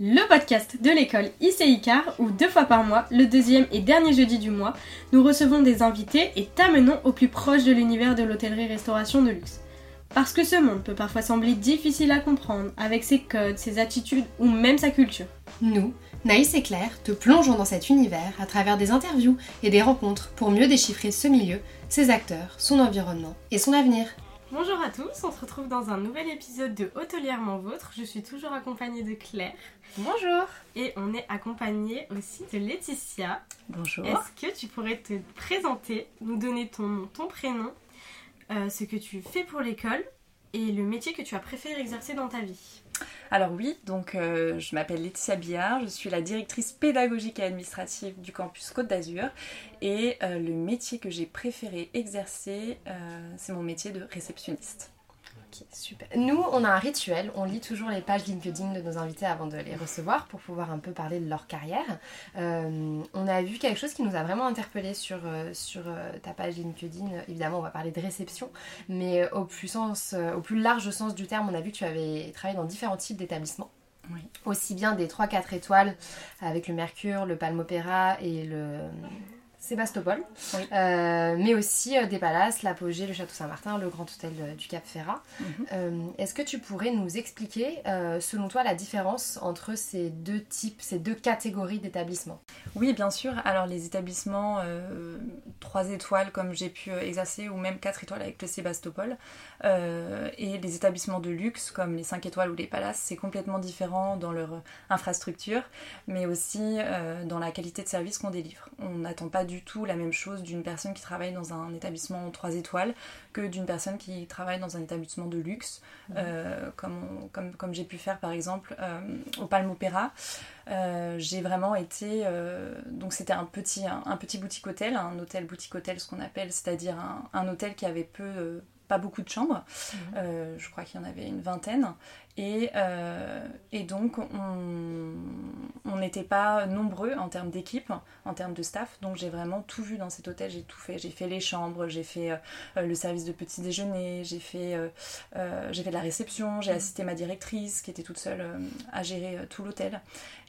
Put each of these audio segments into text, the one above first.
le podcast de l'école ICICAR où deux fois par mois, le deuxième et dernier jeudi du mois, nous recevons des invités et t'amenons au plus proche de l'univers de l'hôtellerie-restauration de luxe. Parce que ce monde peut parfois sembler difficile à comprendre avec ses codes, ses attitudes ou même sa culture. Nous, Naïs et Claire, te plongeons dans cet univers à travers des interviews et des rencontres pour mieux déchiffrer ce milieu, ses acteurs, son environnement et son avenir. Bonjour à tous, on se retrouve dans un nouvel épisode de Hôtelièrement Vôtre. Je suis toujours accompagnée de Claire. Bonjour. Et on est accompagné aussi de Laetitia. Bonjour. Est-ce que tu pourrais te présenter, nous donner ton nom, ton prénom, euh, ce que tu fais pour l'école et le métier que tu as préféré exercer dans ta vie? Alors oui, donc euh, je m'appelle Laetitia Billard, je suis la directrice pédagogique et administrative du campus Côte d'Azur et euh, le métier que j'ai préféré exercer, c'est mon métier de réceptionniste super. Nous, on a un rituel, on lit toujours les pages LinkedIn de nos invités avant de les recevoir pour pouvoir un peu parler de leur carrière. Euh, on a vu quelque chose qui nous a vraiment interpellé sur, euh, sur euh, ta page LinkedIn. Évidemment, on va parler de réception, mais au plus, sens, au plus large sens du terme, on a vu que tu avais travaillé dans différents types d'établissements. Oui. Aussi bien des 3-4 étoiles avec le Mercure, le Palme Opéra et le Sébastopol, euh, mais aussi euh, des palaces, l'Apogée, le Château Saint-Martin, le Grand Hôtel euh, du Cap Ferrat. Mhm. Est-ce que tu pourrais nous expliquer, selon toi, la différence entre ces deux types, ces deux catégories d'établissements? Oui, bien sûr. Alors les établissements 3 étoiles, comme j'ai pu exercer, ou même 4 étoiles avec le Sébastopol, et les établissements de luxe, comme les 5 étoiles ou les palaces, c'est complètement différent dans leur infrastructure, mais aussi dans la qualité de service qu'on délivre. On n'attend pas du du tout la même chose d'une personne qui travaille dans un établissement 3 étoiles que d'une personne qui travaille dans un établissement de luxe, mhm. euh, comme, comme, comme j'ai pu faire par exemple euh, au Palme Opéra. Euh, j'ai vraiment été. donc c'était un petit, un, petit boutique hôtel, un hôtel boutique hôtel, ce qu'on appelle, c'est-à-dire un, un, hôtel qui avait peu pas beaucoup de chambres. Mhm. je crois qu'il y en avait une vingtaine. Et, euh, et donc, on n'était pas nombreux en termes d'équipe, en termes de staff. Donc, j'ai vraiment tout vu dans cet hôtel. J'ai tout fait. J'ai fait les chambres, j'ai fait euh, le service de petit déjeuner, j'ai fait, euh, fait de la réception, j'ai assisté ma directrice qui était toute seule à gérer tout l'hôtel.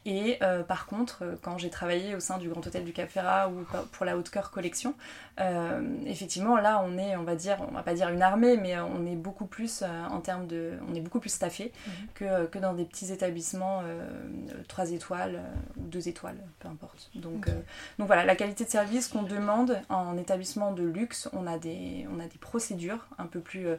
Et par contre, quand j'ai travaillé au sein du Grand Hôtel du Cap Ferrat ou pour la Haute Cœur Collection, effectivement, là, on est, on va dire, on va pas dire une armée, mais on est beaucoup plus en termes de, on est beaucoup plus staffé que, que, dans des petits établissements euh, 3 étoiles euh, ou 2 étoiles, peu importe. Donc, euh, donc voilà, la qualité de service qu'on demande en établissement de luxe, on a des, on a des procédures un peu plus... Euh,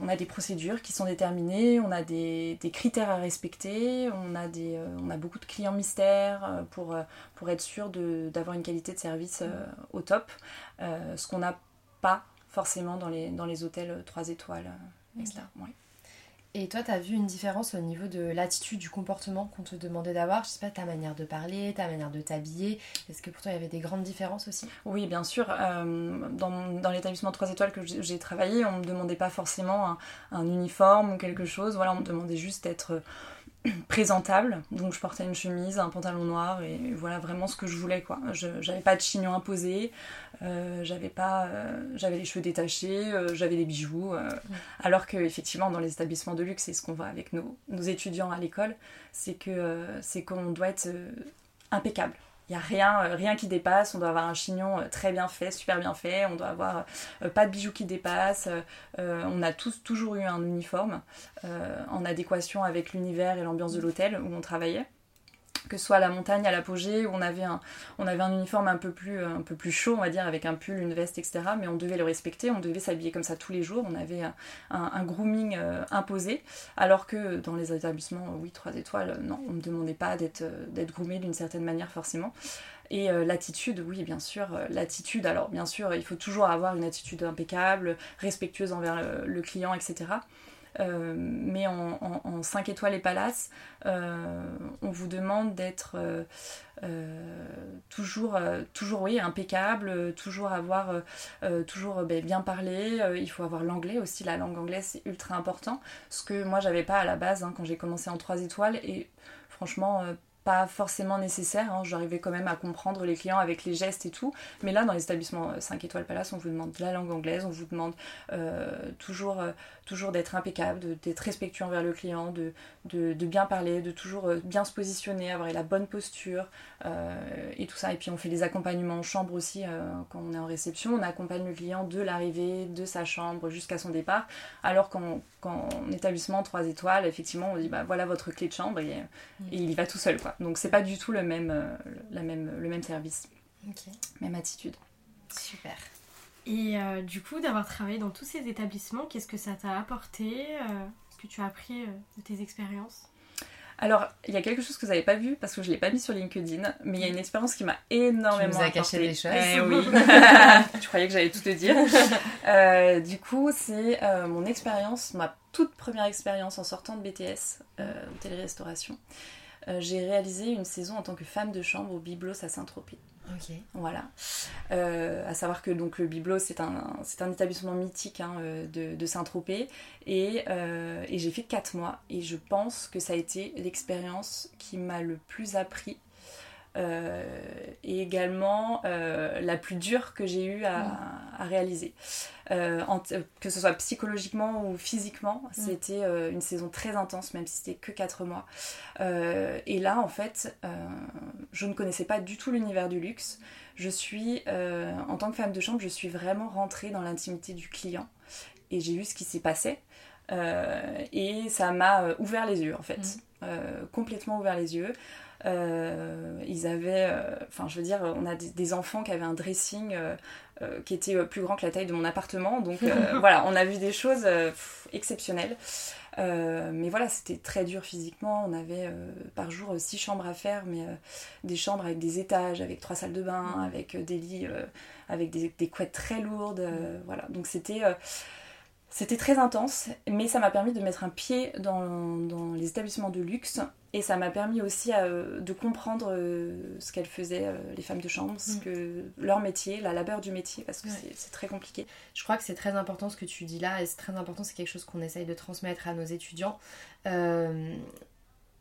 on a des procédures qui sont déterminées, on a des, des critères à respecter, on a, des, on a beaucoup de clients mystères pour, pour être sûr d'avoir une qualité de service au top, ce qu'on n'a pas forcément dans les, dans les hôtels 3 étoiles. Etc. Et toi, tu as vu une différence au niveau de l'attitude, du comportement qu'on te demandait d'avoir? Je sais pas, ta manière de parler, ta manière de t'habiller. Est-ce que pour toi, il y avait des grandes différences aussi? Oui, bien sûr. Euh, dans, dans l'établissement 3 étoiles que j'ai travaillé, on ne me demandait pas forcément un, un, uniforme ou quelque chose. Voilà, on me demandait juste d'être présentable. Donc je portais une chemise, un pantalon noir et voilà vraiment ce que je voulais quoi. Je j'avais pas de chignon imposé, euh, j'avais pas euh, j'avais les cheveux détachés, euh, j'avais des bijoux alors que effectivement dans les établissements de luxe, c'est ce qu'on voit avec nos, nos étudiants à l'école, c'est que c'est qu'on doit être impeccable. Il n'y a rien, euh, rien qui dépasse, on doit avoir un chignon euh, très bien fait, super bien fait, on doit avoir euh, pas de bijoux qui dépassent, on a tous toujours eu un uniforme en adéquation avec l'univers et l'ambiance de l'hôtel où on travaillait que ce soit à la montagne, à l'apogée, où on avait, un, on avait un uniforme un peu, plus, un peu plus chaud, on va dire, avec un pull, une veste, etc. Mais on devait le respecter, on devait s'habiller comme ça tous les jours, on avait un, grooming euh, imposé, alors que dans les établissements, oui, 3 étoiles, non, on ne demandait pas d'être groomé d'une certaine manière forcément. Et euh, l'attitude, oui, bien sûr, euh, l'attitude, alors bien sûr, il faut toujours avoir une attitude impeccable, respectueuse envers le client, etc. Euh, mais en, 5 étoiles et palace, euh, on vous demande d'être euh, toujours, toujours oui, impeccable, toujours avoir, toujours ben, bien parler. il faut avoir l'anglais aussi, la langue anglaise c'est ultra important. Ce que moi j'avais pas à la base hein, quand j'ai commencé en 3 étoiles et franchement pas forcément nécessaire. Hein. J'arrivais quand même à comprendre les clients avec les gestes et tout. Mais là, dans les établissements 5 étoiles Palace, on vous demande la langue anglaise, on vous demande toujours, toujours d'être impeccable, d'être respectueux envers le client, de, bien parler, de toujours bien se positionner, avoir la bonne posture et tout ça. Et puis on fait des accompagnements en chambre aussi quand on est en réception. On accompagne le client de l'arrivée, de sa chambre jusqu'à son départ. Alors qu'en établissement 3 étoiles, effectivement, on dit bah voilà votre clé de chambre et, et il y va tout seul. quoi. Donc c'est pas du tout le même, euh, la même, le même service. Même attitude. Super. Et euh, du coup, d'avoir travaillé dans tous ces établissements, qu'est-ce que ça t'a apporté euh, Est-ce que tu as appris de tes expériences? Alors, il y a quelque chose que vous n'avez pas vu parce que je ne l'ai pas mis sur LinkedIn, mais il y a une expérience qui m'a énormément. Tu nous as caché des choses. Eh oui. tu croyais que j'allais tout te dire. du coup, c'est mon expérience, ma toute première expérience en sortant de BTS, hôtellerie-restauration. Euh, j'ai réalisé une saison en tant que femme de chambre au Biblos à Saint-Tropez. Ok. Voilà. Euh, à savoir que donc le Biblos c'est un, c'est un établissement mythique hein, euh, de, de Saint-Tropez et, et j'ai fait 4 mois et je pense que ça a été l'expérience qui m'a le plus appris euh, et également euh, la plus dure que j'ai eu à, réaliser. Euh, que ce soit psychologiquement ou physiquement, mm. c'était une saison très intense, même si c'était que 4 mois. et là, en fait, je ne connaissais pas du tout l'univers du luxe. Je suis, en tant que femme de chambre, je suis vraiment rentrée dans l'intimité du client et j'ai vu ce qui s'y passait. et ça m'a ouvert les yeux en fait, mm. complètement ouvert les yeux. Euh, ils avaient, euh, enfin je veux dire, on a des, enfants qui avaient un dressing euh, qui était plus grand que la taille de mon appartement. Donc voilà, on a vu des choses exceptionnelles. mais voilà, c'était très dur physiquement. On avait par jour six chambres à faire, mais des chambres avec des étages, avec trois salles de bain, mm. avec des lits, avec des, des, couettes très lourdes. Voilà, donc c'était c'était très intense, mais ça m'a permis de mettre un pied dans, dans les établissements de luxe et ça m'a permis aussi euh, de comprendre euh, ce qu'elles faisaient, euh, les femmes de chambre, ce mm. que, leur métier, la labeur du métier, parce que c'est très compliqué. Je crois que c'est très important ce que tu dis là, et c'est très important, c'est quelque chose qu'on essaye de transmettre à nos étudiants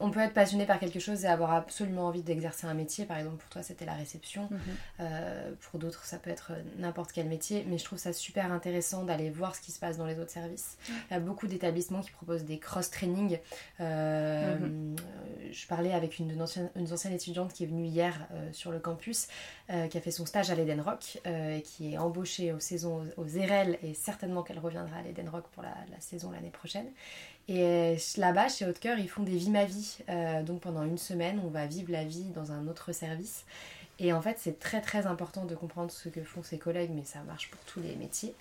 on peut être passionné par quelque chose et avoir absolument envie d'exercer un métier. Par exemple, pour toi, c'était la réception. Mhm. Euh, pour d'autres, ça peut être n'importe quel métier. Mais je trouve ça super intéressant d'aller voir ce qui se passe dans les autres services. Il y a beaucoup d'établissements qui proposent des cross-training. Euh, mhm. Je parlais avec une, une, ancienne étudiante qui est venue hier euh, sur le campus, qui a fait son stage à l'Eden Rock, et qui est embauchée aux saisons aux, ERL, et certainement qu'elle reviendra à l'Eden Rock pour la, la saison l'année prochaine. Et euh, là-bas, chez Haute Cœur, ils font des Vie ma vie. Euh, donc pendant une semaine, on va vivre la vie dans un autre service. Et en fait, c'est très très important de comprendre ce que font ses collègues, mais ça marche pour tous les métiers.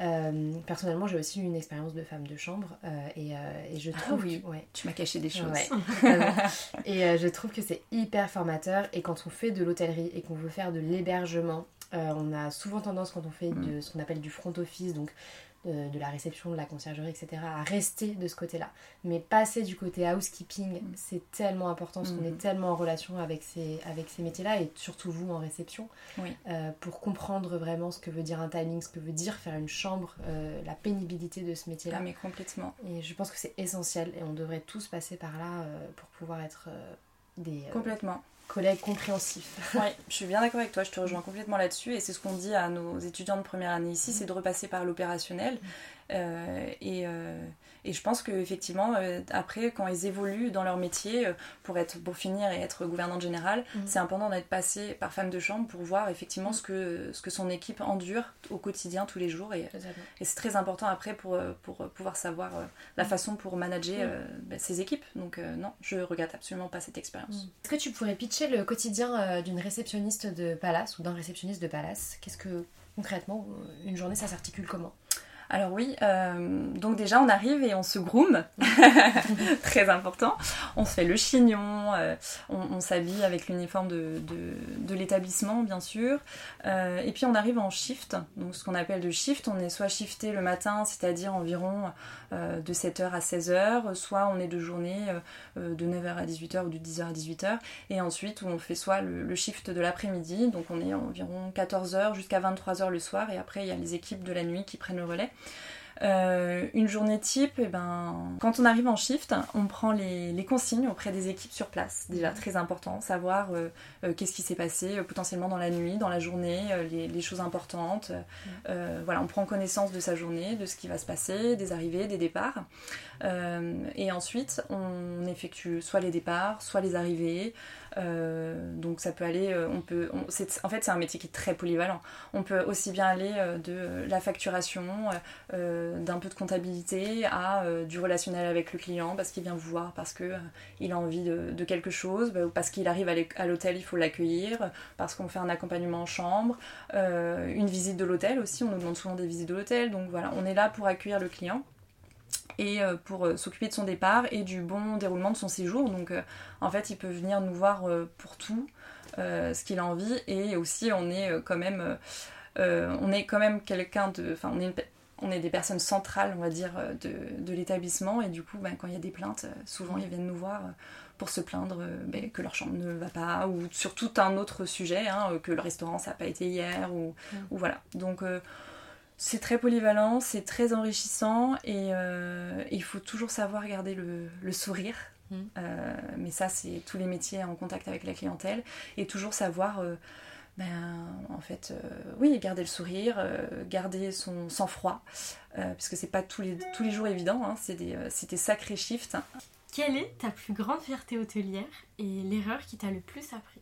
Euh, personnellement, j'ai aussi eu une expérience de femme de chambre et, je ah trouve. oui, ouais. tu m'as caché des choses. et je trouve que c'est hyper formateur. Et quand on fait de l'hôtellerie et qu'on veut faire de l'hébergement, on a souvent tendance, quand on fait mm. de ce qu'on appelle du front office, donc de, la réception, de la conciergerie, etc., à rester de ce côté-là. Mais passer du côté housekeeping, mm. c'est tellement important parce qu'on est mm. tellement en relation avec ces, avec ces métiers-là et surtout vous en réception euh, pour comprendre vraiment ce que veut dire un timing, ce que veut dire faire une chambre, euh, la pénibilité de ce métier-là. Ah, mais complètement. Et je pense que c'est essentiel et on devrait tous passer par là euh, pour pouvoir être des. complètement collègues compréhensifs. oui, je suis bien d'accord avec toi, je te rejoins complètement là-dessus et c'est ce qu'on dit à nos étudiants de première année ici, c'est de repasser par l'opérationnel. Euh, et, euh, et, je pense qu'effectivement, euh, après, quand ils évoluent dans leur métier, pour, être, pour finir et être gouvernante générale, mm. c'est important d'être passé par femme de chambre pour voir effectivement ce, que, ce que son équipe endure au quotidien, tous les jours. Et, et c'est très important après pour, pour pouvoir savoir la mm. façon pour manager ben, ses équipes. Donc non, je regrette absolument pas cette expérience. Est-ce que tu pourrais pitcher le quotidien d'une réceptionniste de Palace ou d'un réceptionniste de Palace? Qu'est-ce que concrètement, une journée, ça s'articule comment? Alors oui, euh, donc déjà on arrive et on se groom, très important. On se fait le chignon, euh, on, s'habille avec l'uniforme de, l'établissement bien sûr. Euh, et puis on arrive en shift, donc ce qu'on appelle de shift, on est soit shifté le matin, c'est-à-dire environ de 7h à 16h, soit on est de journée de 9h à 18h ou de 10h à 18h. Et ensuite on fait soit le, le shift de l'après-midi, donc on est environ 14h jusqu'à 23h le soir, et après il y a les équipes de la nuit qui prennent le relais. Euh, une journée type, eh ben, quand on arrive en shift, on prend les, les, consignes auprès des équipes sur place. Déjà très important, savoir euh, euh, qu'est-ce qui s'est passé potentiellement dans la nuit, dans la journée, les, les, choses importantes. voilà, on prend connaissance de sa journée, de ce qui va se passer, des arrivées, des départs. et ensuite, on effectue soit les départs, soit les arrivées. Euh, donc ça peut aller, euh, on peut, en fait c'est un métier qui est très polyvalent. On peut aussi bien aller euh, de la facturation, d'un peu de comptabilité à du relationnel avec le client parce qu'il vient vous voir, parce qu'il a envie de, quelque chose, bah, parce qu'il arrive à l'hôtel, il faut l'accueillir, parce qu'on fait un accompagnement en chambre, une visite de l'hôtel aussi, on nous demande souvent des visites de l'hôtel, donc voilà, on est là pour accueillir le client et euh, pour euh, s'occuper de son départ et du bon déroulement de son séjour. Donc euh, en fait, il peut venir nous voir pour tout, ce qu'il a envie et aussi on est quand même on est quand même quelqu'un de enfin on est on est des personnes centrales, on va dire, de, l'établissement. Et du coup, ben, quand il y a des plaintes, souvent ils viennent nous voir pour se plaindre ben, que leur chambre ne va pas, ou sur tout un autre sujet, hein, que le restaurant ça n'a pas été hier, ou, mmh. ou voilà. Donc c'est très polyvalent, c'est très enrichissant et euh, il faut toujours savoir garder le, sourire. Mm. Euh, mais ça, c'est tous les métiers en contact avec la clientèle et toujours savoir, euh, ben, en fait, oui, garder le sourire, garder son sang-froid, puisque c'est pas tous les, tous les jours évident, hein, c'est des, des, sacrés shifts. Quelle est ta plus grande fierté hôtelière et l'erreur qui t'a le plus appris?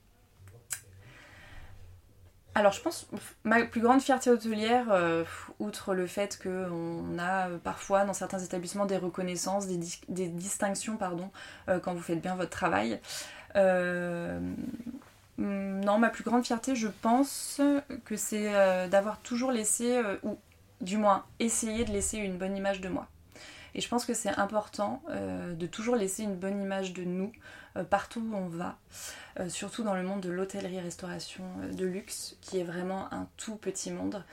Alors je pense, ma plus grande fierté hôtelière, euh, outre le fait qu'on a euh, parfois dans certains établissements des reconnaissances, des, distinctions, pardon, euh, quand vous faites bien votre travail. non, ma plus grande fierté, je pense que c'est d'avoir toujours laissé, ou du moins essayé de laisser une bonne image de moi. Et je pense que c'est important de toujours laisser une bonne image de nous partout où on va. Euh, surtout dans le monde de l'hôtellerie-restauration euh, de luxe, qui est vraiment un tout petit monde.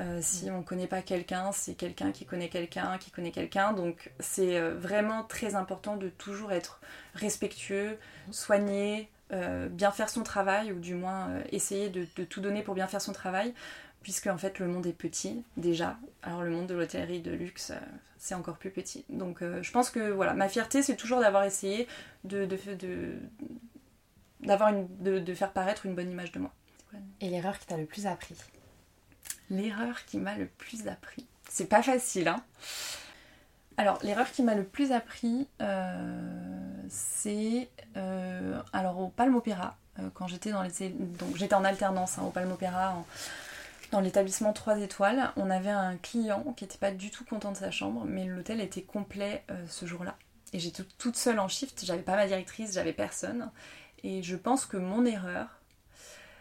Euh, si on ne connaît pas quelqu'un, c'est quelqu'un qui connaît quelqu'un, qui connaît quelqu'un. Donc c'est vraiment très important de toujours être respectueux, soigné, bien faire son travail, ou du moins essayer de, tout donner pour bien faire son travail, puisque en fait le monde est petit déjà. Alors le monde de l'hôtellerie de luxe, c'est encore plus petit. Donc je pense que voilà, ma fierté c'est toujours d'avoir essayé de, de, de, d'avoir une, de, faire paraître une bonne image de moi. Et l'erreur qui t'a le plus appris L'erreur qui m'a le plus appris. C'est pas facile, hein Alors, l'erreur qui m'a le plus appris, euh, c'est euh, alors au Palme Opéra, euh, quand j'étais dans les donc j'étais en alternance hein, au Palme Opéra dans l'établissement 3 étoiles, on avait un client qui n'était pas du tout content de sa chambre, mais l'hôtel était complet ce jour-là. Et j'étais toute seule en shift, j'avais pas ma directrice, j'avais personne. Et je pense que mon erreur,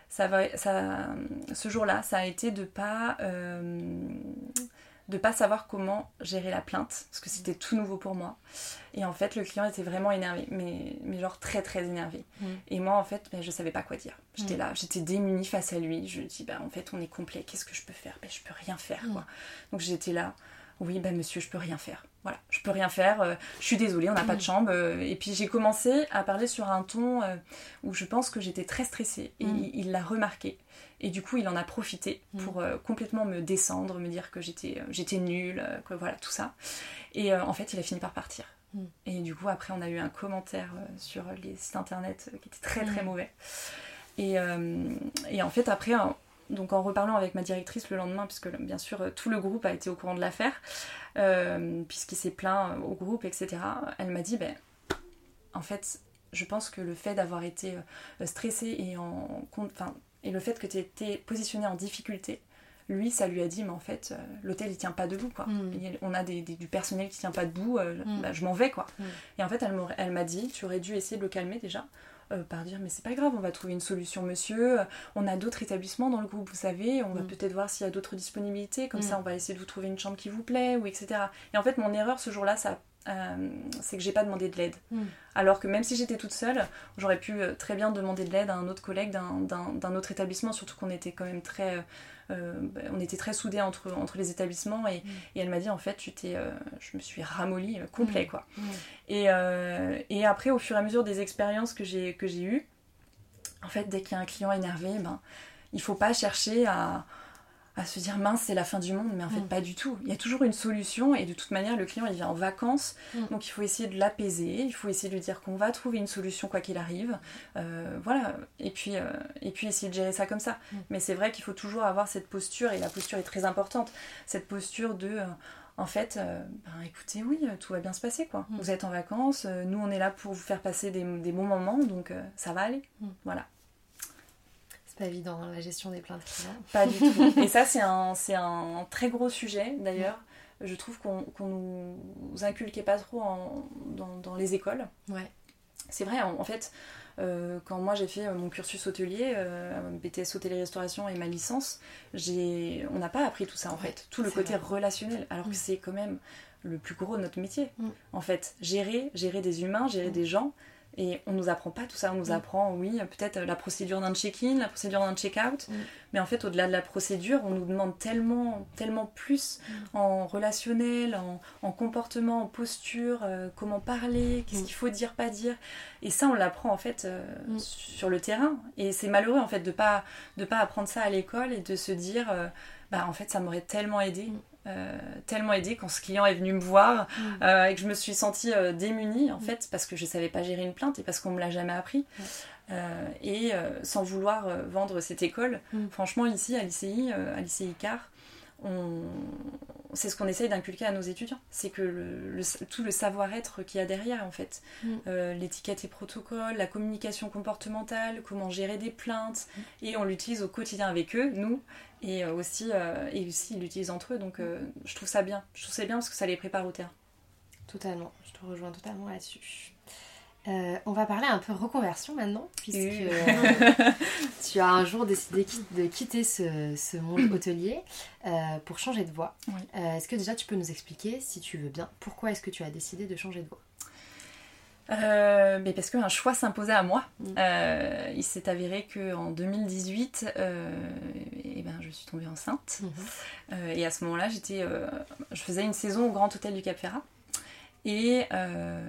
ça va, ça, ce jour-là, ça a été de pas, euh, de pas savoir comment gérer la plainte, parce que c'était tout nouveau pour moi. Et en fait, le client était vraiment énervé, mais, mais genre très très énervé. Mm. Et moi, en fait, ben, je savais pas quoi dire. J'étais mm. là, j'étais démunie face à lui. Je lui dis, bah, en fait, on est complet, qu'est-ce que je peux faire? Ben, Je peux rien faire, quoi. Mm. Donc j'étais là, oui, ben monsieur, je peux rien faire. Voilà, je peux rien faire, euh, je suis désolée, on n'a pas de mm. chambre. Euh, et puis j'ai commencé à parler sur un ton euh, où je pense que j'étais très stressée et mm. il l'a remarqué. Et du coup, il en a profité mm. pour complètement me descendre, me dire que j'étais j'étais nulle, que voilà, tout ça. Et en fait, il a fini par partir. Et du coup, après, on a eu un commentaire sur les sites internet qui était très très mauvais. Et, et en fait, après, donc en reparlant avec ma directrice le lendemain, puisque bien sûr tout le groupe a été au courant de l'affaire, euh, puisqu'il s'est plaint au groupe, etc., elle m'a dit, ben, en fait, je pense que le fait d'avoir été euh, stressée et, en, enfin, et le fait que tu été positionnée en difficulté, lui, ça lui a dit, mais en fait, euh, l'hôtel il tient pas debout, quoi. Mm. on a du personnel qui tient pas debout, mm. bah, je m'en vais, quoi. Mm. Et en fait, elle m'a dit, tu aurais dû essayer de le calmer déjà. Euh, par dire mais c'est pas grave, on va trouver une solution monsieur, on a d'autres établissements dans le groupe, vous savez, on va mm. peut-être voir s'il y a d'autres disponibilités, comme ça mm. on va essayer de vous trouver une chambre qui vous plaît, ou etc. Et en fait mon erreur ce jour-là, ça euh, c'est que j'ai pas demandé de l'aide. Mm. Alors que même si j'étais toute seule, j'aurais pu euh, très bien demander de l'aide à un autre collègue d'un autre établissement, surtout qu'on était quand même très euh, on était très soudés entre, entre les établissements et, mm. elle m'a dit en fait tu t'es, euh, je me suis ramollie complet mm. quoi. Et, et, après au fur et à mesure des expériences que j'ai, que j'ai eues, en fait dès qu'il y a un client énervé, ben, il faut pas chercher à, à se dire mince c'est la fin du monde mais en fait Mm. pas du tout il y a toujours une solution et de toute manière le client il vient en vacances Mm. donc il faut essayer de l'apaiser il faut essayer de lui dire qu'on va trouver une solution quoi qu'il arrive Euh, voilà et puis euh, et puis essayer de gérer ça comme ça Mm. mais c'est vrai qu'il faut toujours avoir cette posture et la posture est très importante cette posture de euh, en fait, euh, ben, écoutez, oui, tout va bien se passer, quoi. Vous êtes en vacances, euh, nous on est là pour vous faire passer des, des bons moments, donc euh, ça va aller. Voilà. Pas évident, hein, la gestion des plaintes clients. Pas du tout. Et ça, c'est un, un très gros sujet, d'ailleurs. Je trouve qu'on qu'on nous inculquait pas trop en- dans, dans les écoles. Ouais. C'est vrai, en, en fait, euh, quand moi j'ai fait euh, mon cursus hôtelier, euh, BTS hôtellerie-restauration et ma licence, on n'a pas appris tout ça en Ouais, fait, tout le côté vrai. relationnel, alors Mm. que c'est quand même le plus gros de notre métier. Mm. En fait, gérer, gérer des humains, gérer Mm. des gens, et on nous apprend pas tout ça, on nous Mm. apprend, oui, peut-être la procédure d'un check-in, la procédure d'un check-out, Mm. mais en fait, au-delà de la procédure, on nous demande tellement, tellement plus Mm. en relationnel, en, en comportement, en posture, euh, comment parler, qu'est-ce Mm. qu'il faut dire, pas dire. Et ça, on l'apprend en fait euh, sur le terrain. Et c'est malheureux en fait de pas de pas apprendre ça à l'école et de se dire, euh, bah en fait, ça m'aurait tellement aidé. Mm. euh, tellement aidé quand ce client est venu me voir Mm. euh, et que je me suis sentie euh, démunie en fait parce que je savais pas gérer une plainte et parce qu'on me l'a jamais appris et sans vouloir vendre cette école Mm. franchement ici à l'ICI à l'ICI Car on... c'est ce qu'on essaye d'inculquer à nos étudiants. C'est que le, le- tout le savoir-être qu'il y a derrière en fait. Mm. Euh, l'étiquette et protocole la communication comportementale comment gérer des plaintes. Mm. et on l'utilise au quotidien avec eux nous et euh, aussi euh, et aussi ils l'utilisent entre eux. Donc euh, je trouve ça bien. Je trouve ça bien parce que ça les prépare au terrain. Totalement, je te rejoins totalement là-dessus. Euh, on va parler un peu reconversion maintenant, puisque euh, tu as un jour décidé de quitter ce, ce monde hôtelier euh, pour changer de voie. Oui. Euh, est-ce que déjà tu peux nous expliquer, si tu veux bien, pourquoi est-ce que tu as décidé de changer de voie? Mais parce qu'un choix s'imposait à moi. Mm. Il s'est avéré qu'en 2018, euh, eh ben, je suis tombée enceinte. Euh, et à ce moment-là, j'étais, je faisais une saison au Grand Hôtel du Cap Ferrat. Et, euh,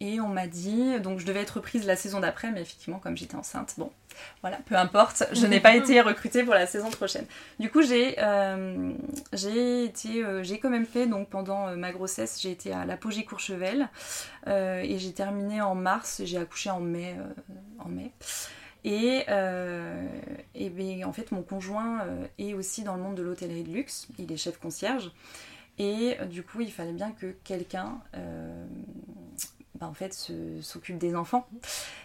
et on m'a dit, donc je devais être prise la saison d'après, mais effectivement, comme j'étais enceinte, bon, voilà, peu importe, je n'ai pas été recrutée pour la saison prochaine. Du coup, j'ai euh, j'ai été, euh, j'ai quand même fait, donc pendant euh, ma grossesse, j'ai été à l'apogée Courchevel, et j'ai terminé en mars, j'ai accouché en mai. en mai. Et, euh, et ben, en fait, mon conjoint est aussi dans le monde de l'hôtellerie de luxe, il est chef concierge. Et euh, du coup, il fallait bien que quelqu'un euh, ben, en fait, s'occupe des enfants.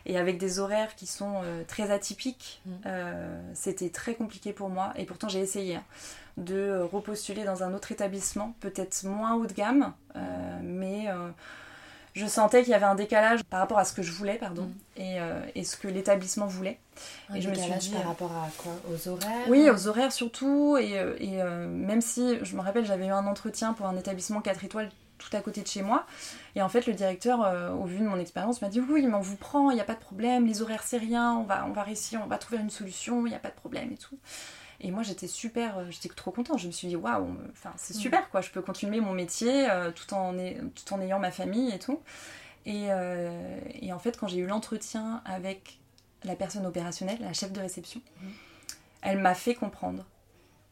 Et avec des horaires qui sont euh, très atypiques, Mm. euh, c'était très compliqué pour moi. Et pourtant, j'ai essayé hein, de repostuler dans un autre établissement, peut-être moins haut de gamme, euh, mais je sentais qu'il y avait un décalage par rapport à ce que je voulais, pardon, Mm. et, euh, et ce que l'établissement voulait. Un Et je me suis décalage dit, par euh, rapport à quoi? Aux horaires? Oui, aux horaires surtout. Et, euh, et, euh, même si, je me rappelle, j'avais eu un entretien pour un établissement 4 étoiles tout à côté de chez moi. Et en fait, le directeur, euh, au vu de mon expérience, m'a dit Oui, mais on vous prend, il n'y a pas de problème, les horaires, c'est rien, on va, on va réussir, on va trouver une solution, il n'y a pas de problème et tout. Et moi, j'étais super, euh, j'étais trop contente. Je me suis dit Waouh, enfin, c'est super, quoi, je peux continuer mon métier euh, tout, en, tout en ayant ma famille et tout. Et, euh, et en fait, quand j'ai eu l'entretien avec la personne opérationnelle, la chef de réception, elle m'a fait comprendre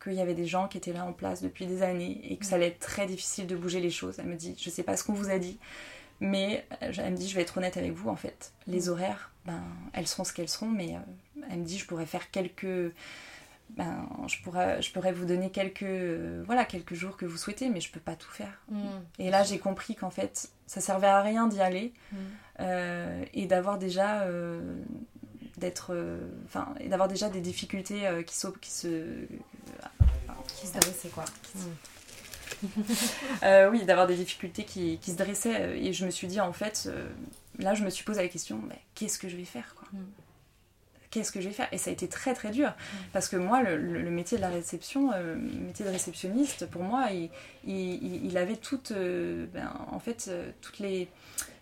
qu'il y avait des gens qui étaient là en place depuis des années et que ça allait être très difficile de bouger les choses. Elle me dit, je sais pas ce qu'on vous a dit, mais elle me dit, je vais être honnête avec vous en fait. Les horaires, ben, elles seront ce qu'elles seront, mais euh, elle me dit, je pourrais faire quelques... Ben, je, pourrais, je pourrais vous donner quelques, euh, voilà, quelques jours que vous souhaitez, mais je peux pas tout faire. Mm. Et là, j'ai compris qu'en fait, ça servait à rien d'y aller Mm. euh, et d'avoir déjà euh, d'être, euh, enfin, et d'avoir déjà des difficultés qui, qui se, Qui se dressait quoi euh, oui, d'avoir des difficultés qui, qui se dressaient. Et je me suis dit, en fait, là, je me suis posé la question, qu'est-ce que je vais faire quoi Mm. Qu'est-ce que je vais faire? Et ça a été très très dur. Parce que moi, le, métier de la réception, euh, le métier de réceptionniste, pour moi, il, il, il- il avait toutes, euh, ben, en fait, euh, toutes les...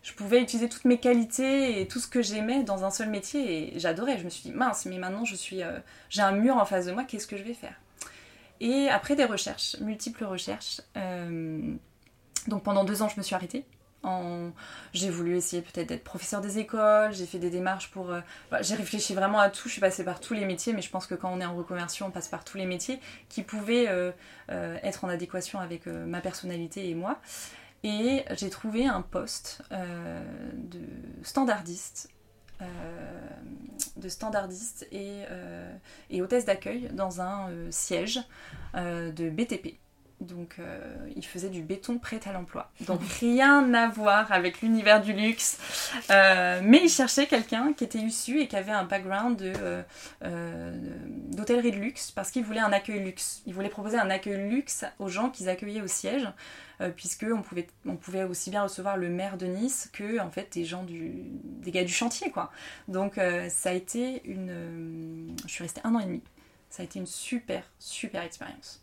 Je pouvais utiliser toutes mes qualités et tout ce que j'aimais dans un seul métier et j'adorais. Je me suis dit, mince, mais maintenant, je suis, j'ai un mur en face de moi, qu'est-ce que je vais faire? Et après des recherches, multiples recherches, donc pendant deux ans, je me suis arrêtée J'ai voulu essayer peut-être d'être professeur des écoles, j'ai fait des démarches pour... Euh, bah, j'ai réfléchi vraiment à tout, je suis passée par tous les métiers, mais je pense que quand on est en reconversion, on passe par tous les métiers qui pouvaient euh, euh, être en adéquation avec ma personnalité et moi. Et j'ai trouvé un poste de standardiste de standardiste et, et hôtesse d'accueil dans un siège de BTP. Donc euh, il faisait du béton prêt à l'emploi. Donc rien à voir avec l'univers du luxe. Euh, mais il cherchait quelqu'un qui était issu et qui avait un background euh, d'hôtellerie de, luxe parce qu'il voulait un accueil luxe. Il voulait proposer un accueil luxe aux gens qu'ils accueillaient au siège. puisque on pouvait, on pouvait aussi bien recevoir le maire de Nice que en fait des gens du, des gars du chantier quoi. Donc ça a été une, je suis restée un an et demi. Ça a été une super super expérience.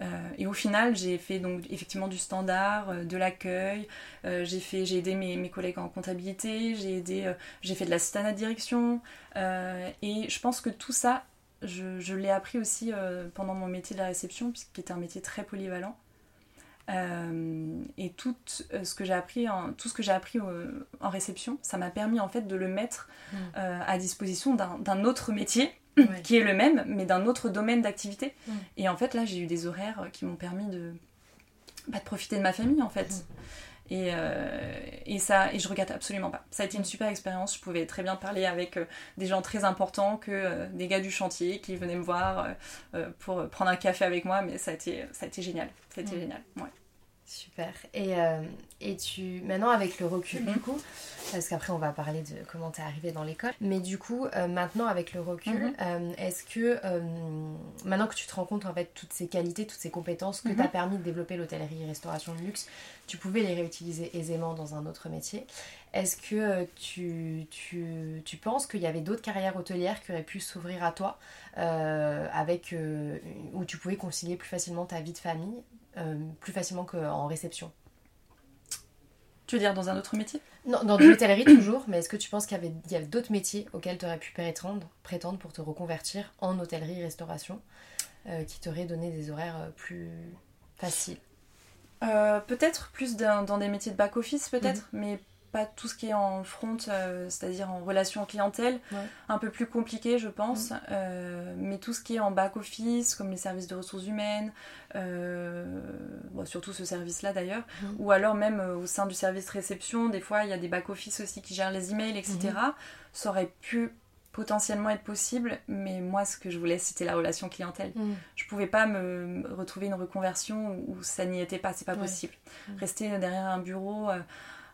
Euh, et au final, j'ai fait donc effectivement du standard, euh, de l'accueil. Euh, j'ai fait, j'ai aidé mes, mes, collègues en comptabilité. J'ai aidé, j'ai fait de l'assistant à direction. et je pense que tout ça, je, je l'ai appris aussi pendant mon métier de la réception, qui était un métier très polyvalent. et tout ce que j'ai appris, en, tout ce que j'ai appris en réception, ça m'a permis en fait de le mettre mmh. à disposition d'un autre métier qui est le même, mais d'un autre domaine d'activité. Et en fait, là, j'ai eu des horaires qui m'ont permis de, bah, de profiter de ma famille, en fait. Et, euh, et, ça, et je regrette absolument pas. Ça a été une super expérience. Je pouvais très bien parler avec euh, des gens très importants que euh, des gars du chantier qui venaient me voir pour prendre un café avec moi. Mais ça a été, ça a été génial. Ça a été génial. Ouais. Super. Et, euh, et tu maintenant avec le recul du mhm. coup, parce qu'après on va parler de comment t'es arrivée dans l'école, mais du coup euh, maintenant avec le recul, mhm. euh, est-ce que maintenant que tu te rends compte en fait toutes ces qualités, toutes ces compétences que mhm. t'as permis de développer l'hôtellerie et restauration de luxe, tu pouvais les réutiliser aisément dans un autre métier. Est-ce que tu, tu, tu, penses qu'il y avait d'autres carrières hôtelières qui auraient pu s'ouvrir à toi, avec, où tu pouvais concilier plus facilement ta vie de famille euh, plus facilement qu'en réception. Tu veux dire dans un autre métier? Non, dans l'hôtellerie toujours, mais est-ce que tu penses qu'il y avait, avait d'autres métiers auxquels tu aurais pu prétendre, prétendre pour te reconvertir en hôtellerie-restauration euh, qui t'auraient donné des horaires euh, plus faciles? Peut-être plus dans, des métiers de back-office, peut-être, mhm. mais pas tout ce qui est en front, euh, c'est-à-dire en relation clientèle, un peu plus compliqué je pense, mm. euh, mais tout ce qui est en back-office, comme les services de ressources humaines, euh, surtout ce service-là d'ailleurs, mm. ou alors même au sein du service réception, des fois il y a des back-office aussi qui gèrent les emails, etc. Mm. Ça aurait pu potentiellement être possible, mais moi ce que je voulais c'était la relation clientèle. Je pouvais pas me retrouver une reconversion où ça n'y était pas, c'est pas possible. Rester derrière un bureau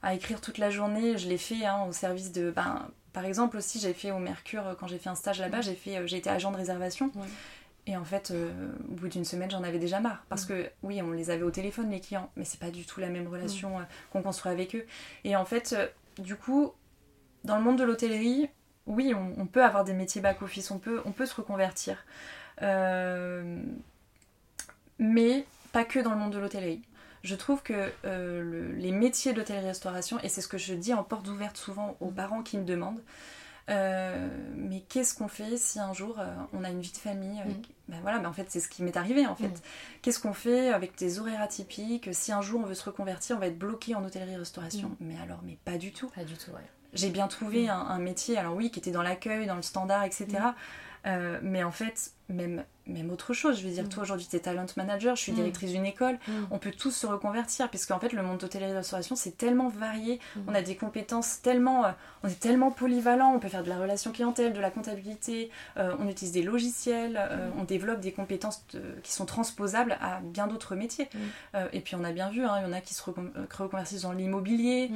à écrire toute la journée. Je l'ai fait hein, au service de. Ben, par exemple, aussi, j'ai fait au Mercure, euh, quand j'ai fait un stage là-bas, j'ai fait, euh, j'ai été agent de réservation. Et en fait, euh, au bout d'une semaine, j'en avais déjà marre. Parce que oui, on les avait au téléphone, les clients, mais c'est pas du tout la même relation qu'on construit avec eux. Et en fait, du coup, dans le monde de l'hôtellerie, oui, on, peut avoir des métiers back-office, on peut, on peut se reconvertir. mais pas que dans le monde de l'hôtellerie je trouve que euh, les métiers d'hôtellerie-restauration, et c'est ce que je dis en porte ouverte souvent aux mm. parents qui me demandent, euh, mais qu'est-ce qu'on fait si un jour euh, on a une vie de famille mm. Ben voilà, ben en fait c'est ce qui m'est arrivé en fait. Mm. Qu'est-ce qu'on fait avec des horaires atypiques? Si un jour on veut se reconvertir, on va être bloqué en hôtellerie-restauration. Mais alors, mais pas du tout. Pas du tout, ouais. J'ai bien trouvé un, un, métier, alors oui, qui était dans l'accueil, dans le standard, etc. mais en fait, même même autre chose. Je veux dire, mm. toi aujourd'hui, tu es talent manager, je suis mm. directrice d'une école. Mm. On peut tous se reconvertir, puisque en fait, le monde d'hôtellerie-restauration, c'est tellement varié. On a des compétences tellement. Euh, on est tellement polyvalent. On peut faire de la relation clientèle, de la comptabilité. Euh, on utilise des logiciels. Euh, on développe des compétences qui sont transposables à bien d'autres métiers. et puis, on a bien vu, hein, il y en a qui se reconvertissent dans l'immobilier.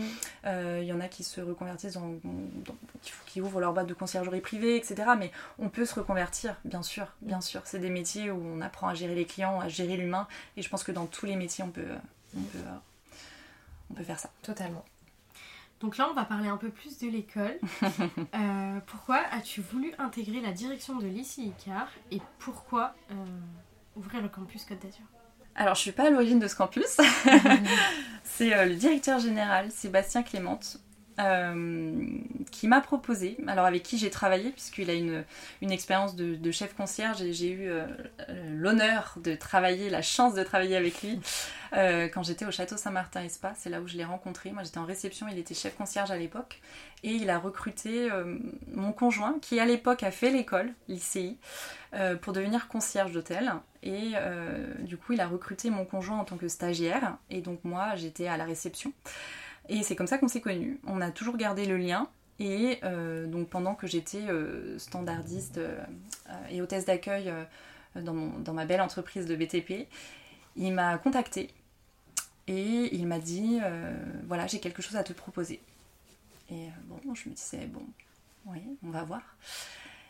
Il y en a qui se reconvertissent dans, qui, ouvrent leur boîte de conciergerie privée, etc. Mais on peut se reconvertir, bien sûr, bien sûr. C'est des métiers où on apprend à gérer les clients, à gérer l'humain. Et je pense que dans tous les métiers, on peut, on peut, on peut faire ça. Totalement. Donc là, on va parler un peu plus de l'école. Euh, pourquoi as-tu voulu intégrer la direction de l'ICI Icar et pourquoi euh, ouvrir le campus Côte d'Azur? Alors, je suis pas à l'origine de ce campus. c'est euh, le directeur général, Sébastien Clément, qui m'a proposé, alors avec qui j'ai travaillé, puisqu'il a une, une expérience de, chef concierge et j'ai eu l'honneur de travailler, la chance de travailler avec lui quand j'étais au château Saint-Martin Espa. C'est là où je l'ai rencontré. Moi j'étais en réception, il était chef concierge à l'époque et il a recruté mon conjoint qui à l'époque a fait l'école, l'ICI. Euh, pour devenir concierge d'hôtel. Et euh, du coup, il a recruté mon conjoint en tant que stagiaire. Et donc, moi, j'étais à la réception. Et c'est comme ça qu'on s'est connus. On a toujours gardé le lien. Et euh, donc, pendant que j'étais standardiste et hôtesse d'accueil dans, dans, ma belle entreprise de BTP, il m'a contacté. Et il m'a dit voilà, j'ai quelque chose à te proposer. Et bon, je me disais bon, oui, on va voir.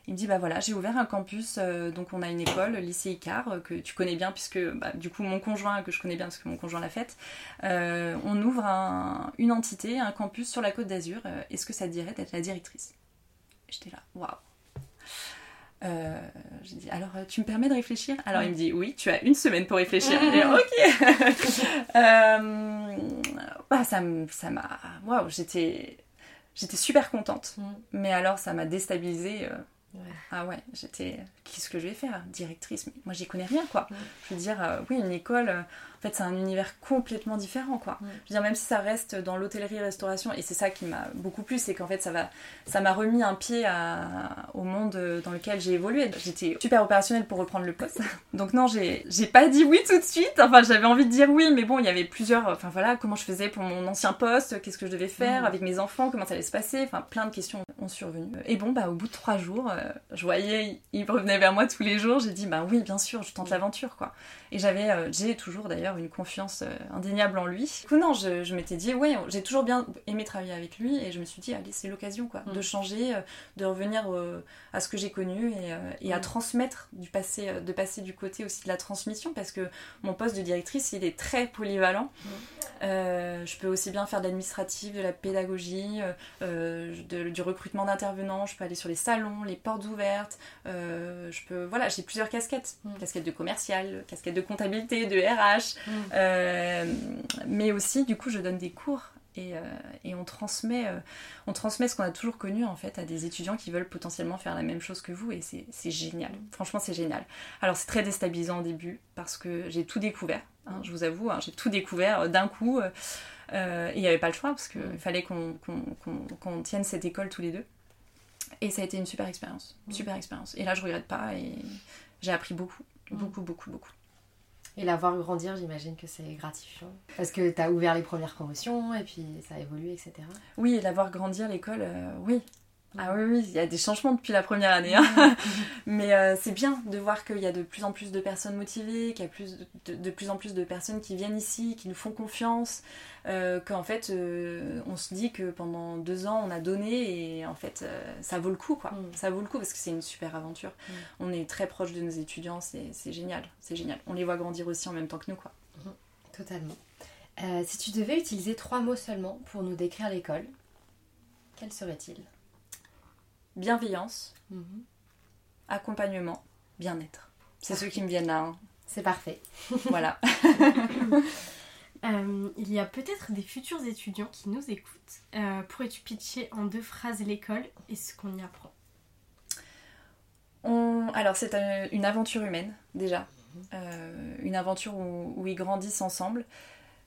Il me dit bah voilà j'ai ouvert un campus euh, donc on a une école le lycée Icar euh, que tu connais bien puisque bah, du coup mon conjoint que je connais bien parce que mon conjoint l'a faite euh, on ouvre une entité un campus sur la côte d'Azur. Est-ce que ça te dirait d'être la directrice? J'étais là waouh. J'ai dit alors tu me permets de réfléchir? Alors il me dit oui tu as une semaine pour réfléchir. Et ok. Bah, ça m'a waouh j'étais j'étais super contente. Mm. mais alors ça m'a déstabilisée ah ouais, j'étais. Qu'est-ce que je vais faire Directrice? Mais moi, j'y connais rien, quoi. Je veux dire, euh, oui, une école, euh, en fait, c'est un univers complètement différent, quoi. Je veux dire, même si ça reste dans l'hôtellerie-restauration, et c'est ça qui m'a beaucoup plu, c'est qu'en fait, ça va, ça m'a remis un pied au monde dans lequel j'ai évolué. J'étais super opérationnelle pour reprendre le poste. Donc non, j'ai, j'ai pas dit oui tout de suite. Enfin, j'avais envie de dire oui, mais bon, il y avait plusieurs. Enfin voilà, comment je faisais pour mon ancien poste, qu'est-ce que je devais faire avec mes enfants, comment ça allait se passer. Enfin, plein de questions ont survenu. Et bon, bah, au bout de trois jours, euh, je voyais, il revenait vers moi tous les jours. J'ai dit, bah oui, bien sûr, je tente l'aventure, quoi. Et j'avais, euh, j'ai toujours d'ailleurs une confiance euh, indéniable en lui. Du coup, non, je, m'étais dit, oui, j'ai toujours bien aimé travailler avec lui et je me suis dit, allez, c'est l'occasion, quoi, de mm. changer, euh, de revenir à ce que j'ai connu et, à mm. transmettre du passé, de passer du côté aussi de la transmission parce que mon poste de directrice, il est très polyvalent. Mm. je peux aussi bien faire de l'administratif, de la pédagogie, du recrutement d'intervenants, je peux aller sur les salons, les portes ouvertes, je peux, voilà, j'ai plusieurs casquettes, casquette de commercial, casquette de comptabilité, de RH, euh, mais aussi du coup je donne des cours et, euh, et, on transmet, euh, on transmet ce qu'on a toujours connu en fait à des étudiants qui veulent potentiellement faire la même chose que vous et c'est génial. Franchement, c'est génial. Alors c'est très déstabilisant au début parce que j'ai tout découvert. Hein, je vous avoue, hein, j'ai tout découvert d'un coup. et il n'y avait pas le choix parce qu'il fallait qu'on tienne cette école tous les deux. Et ça a été une super expérience, super expérience. Et là, je regrette pas et j'ai appris beaucoup, beaucoup, beaucoup, beaucoup. Et la voir grandir, j'imagine que c'est gratifiant. Parce que tu as ouvert les premières promotions et puis ça a évolué, etc. Oui, et la voir grandir l'école, euh, oui. Ah oui, oui, il y a des changements depuis la première année. Hein. Mais euh, c'est bien de voir qu'il y a de plus en plus de personnes motivées, qu'il y a plus de, plus en plus de personnes qui viennent ici, qui nous font confiance, euh, qu'en fait, euh, on se dit que pendant deux ans, on a donné et en fait, ça vaut le coup, quoi. Mm. Ça vaut le coup parce que c'est une super aventure. Mm. On est très proche de nos étudiants, c'est génial, c'est génial. On les voit grandir aussi en même temps que nous, quoi. Mm-hmm. Totalement. si tu devais utiliser trois mots seulement pour nous décrire l'école, quels seraient-ils? Bienveillance, mhm. accompagnement, bien-être. C'est ceux qui me viennent là. Hein. C'est parfait. voilà. Euh, il y a peut-être des futurs étudiants qui nous écoutent. Euh, pourrais-tu pitcher en deux phrases l'école et ce qu'on y apprend? Alors, c'est une aventure humaine, déjà. Euh, une aventure où, ils grandissent ensemble.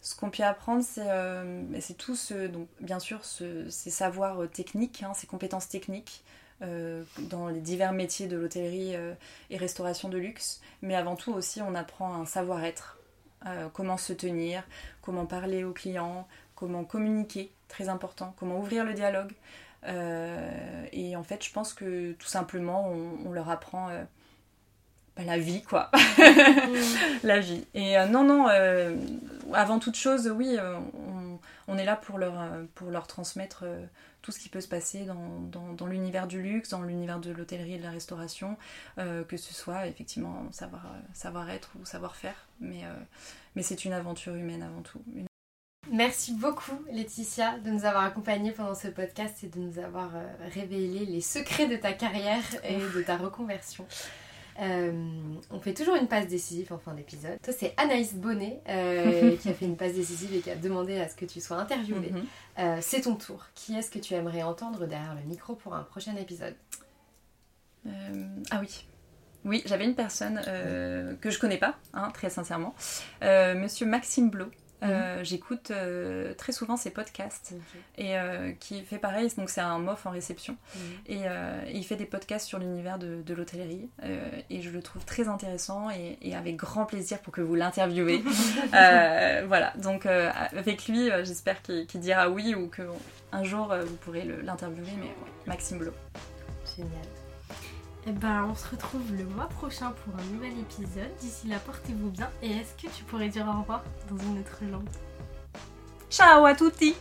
Ce qu'on peut apprendre, c'est euh, tout ce, donc, bien sûr, ces savoirs techniques, hein, ces compétences techniques, euh, dans les divers métiers de l'hôtellerie euh, et restauration de luxe, mais avant tout aussi on apprend un savoir-être, euh, comment se tenir, comment parler aux clients, comment communiquer, très important, comment ouvrir le dialogue. et en fait je pense que tout simplement on, leur apprend bah, la vie quoi, la vie. Et non non, avant toute chose oui, on, on, est là pour leur, pour leur transmettre tout ce qui peut se passer dans, l'univers du luxe, dans l'univers de l'hôtellerie et de la restauration, euh, que ce soit effectivement savoir, euh, savoir être ou savoir faire. Mais, euh, mais c'est une aventure humaine avant tout. Merci beaucoup Laetitia de nous avoir accompagnés pendant ce podcast et de nous avoir révélé les secrets de ta carrière et de ta reconversion. On fait toujours une passe décisive en fin d'épisode. Toi, c'est Anaïs Bonnet qui a fait une passe décisive et qui a demandé à ce que tu sois interviewée. Mhm. c'est ton tour. Qui est-ce que tu aimerais entendre derrière le micro pour un prochain épisode Ah oui. Oui, j'avais une personne que je connais pas, hein, très sincèrement. Monsieur Maxime Blo. Euh, mhm. J'écoute euh, très souvent ses podcasts et euh, qui fait pareil, donc c'est un mof en réception mhm. et, il fait des podcasts sur l'univers de, l'hôtellerie et je le trouve très intéressant et, avec grand plaisir pour que vous l'interviewez. voilà, donc avec lui, j'espère qu'il dira oui ou qu'un jour vous pourrez l'interviewer, mais Maxime Blo. Génial. Eh ben, on se retrouve le mois prochain pour un nouvel épisode. D'ici là, portez-vous bien. Et est-ce que tu pourrais dire au revoir dans une autre langue? Ciao à tutti